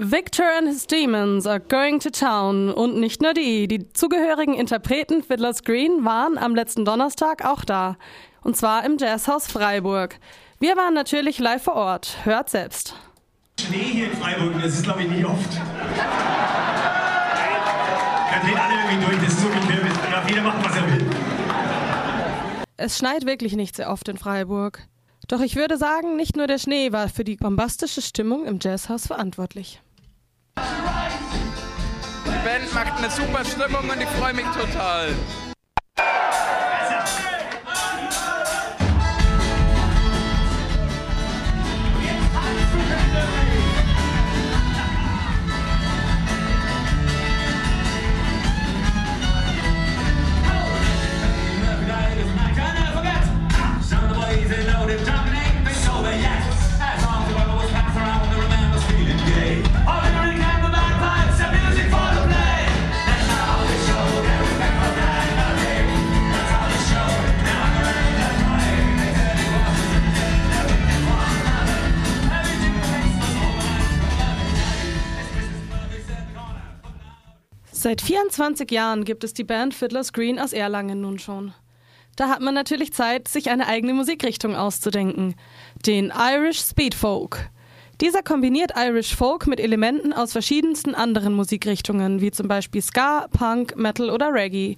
Victor and his demons are going to town. Und nicht nur die. Die zugehörigen Interpreten Fiddler's Green waren am letzten Donnerstag auch da. Und zwar im Jazzhaus Freiburg. Wir waren natürlich live vor Ort. Hört selbst. Schnee hier in Freiburg, das ist glaube ich nicht oft. Da drehen alle irgendwie durch, das ist so wie Kirmes. Darf jeder machen, was er will. Es schneit wirklich nicht sehr oft in Freiburg. Doch ich würde sagen, nicht nur der Schnee war für die bombastische Stimmung im Jazzhaus verantwortlich. Die Band macht eine super Stimmung und ich freue mich total. Seit 24 Jahren gibt es die Band Fiddler's Green aus Erlangen nun schon. Da hat man natürlich Zeit, sich eine eigene Musikrichtung auszudenken. Den Irish Speed Folk. Dieser kombiniert Irish Folk mit Elementen aus verschiedensten anderen Musikrichtungen, wie zum Beispiel Ska, Punk, Metal oder Reggae.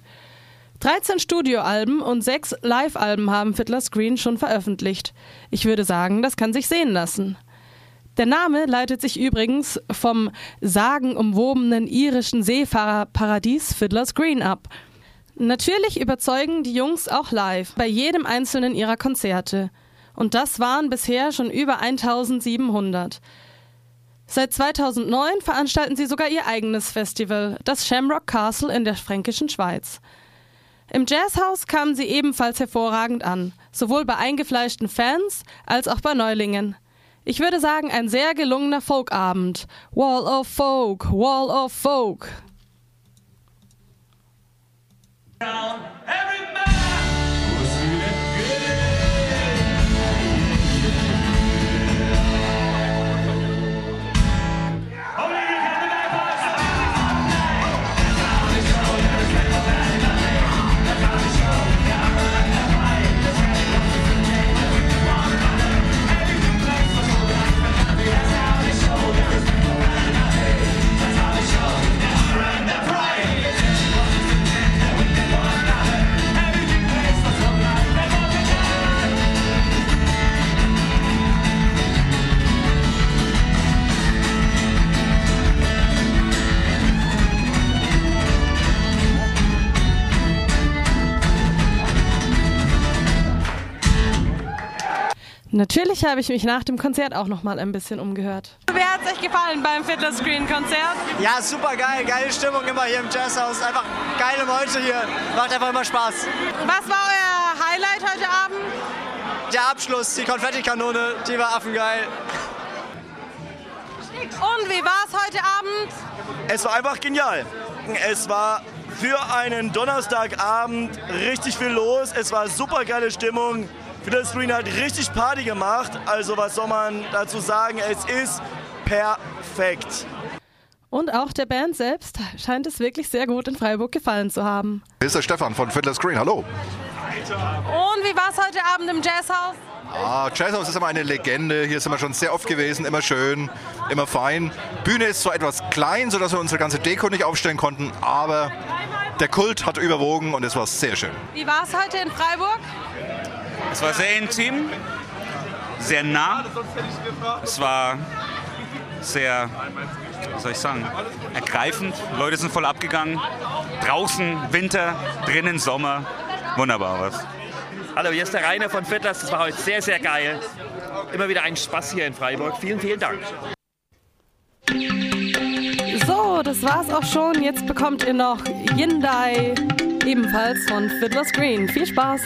13 Studioalben und 6 Live-Alben haben Fiddler's Green schon veröffentlicht. Ich würde sagen, das kann sich sehen lassen. Der Name leitet sich übrigens vom sagenumwobenen irischen Seefahrerparadies Fiddler's Green ab. Natürlich überzeugen die Jungs auch live bei jedem einzelnen ihrer Konzerte. Und das waren bisher schon über 1700. Seit 2009 veranstalten sie sogar ihr eigenes Festival, das Shamrock Castle in der fränkischen Schweiz. Im Jazzhaus kamen sie ebenfalls hervorragend an, sowohl bei eingefleischten Fans als auch bei Neulingen. Ich würde sagen, ein sehr gelungener Folkabend. Wall of Folk, Wall of Folk. Natürlich habe ich mich nach dem Konzert auch noch mal ein bisschen umgehört. Wie hat es euch gefallen beim Fiddler Screen Konzert? Ja, super geil, geile Stimmung immer hier im Jazzhaus. Einfach geile Leute hier. Macht einfach immer Spaß. Was war euer Highlight heute Abend? Der Abschluss, die Konfettikanone, die war affengeil. Und wie war es heute Abend? Es war einfach genial. Es war für einen Donnerstagabend richtig viel los. Es war super geile Stimmung. Fiddler Screen hat richtig Party gemacht. Also was soll man dazu sagen? Es ist perfekt. Und auch der Band selbst scheint es wirklich sehr gut in Freiburg gefallen zu haben. Hier ist der Stefan von Fiddler Screen. Hallo. Und wie war es heute Abend im Jazzhaus? Ah, Jazzhaus ist immer eine Legende. Hier sind wir schon sehr oft gewesen. Immer schön, immer fein. Bühne ist zwar etwas klein, sodass wir unsere ganze Deko nicht aufstellen konnten, aber der Kult hat überwogen und es war sehr schön. Wie war es heute in Freiburg? Es war sehr intim, sehr nah. Es war sehr, wie soll ich sagen, ergreifend. Leute sind voll abgegangen. Draußen Winter, drinnen Sommer. Wunderbar was. Hallo, hier ist der Rainer von Fiddlers. Das war heute sehr, sehr geil. Immer wieder ein Spaß hier in Freiburg. Vielen, vielen Dank. So, das war's auch schon. Jetzt bekommt ihr noch Yindai, ebenfalls von Fiddler's Green. Viel Spaß!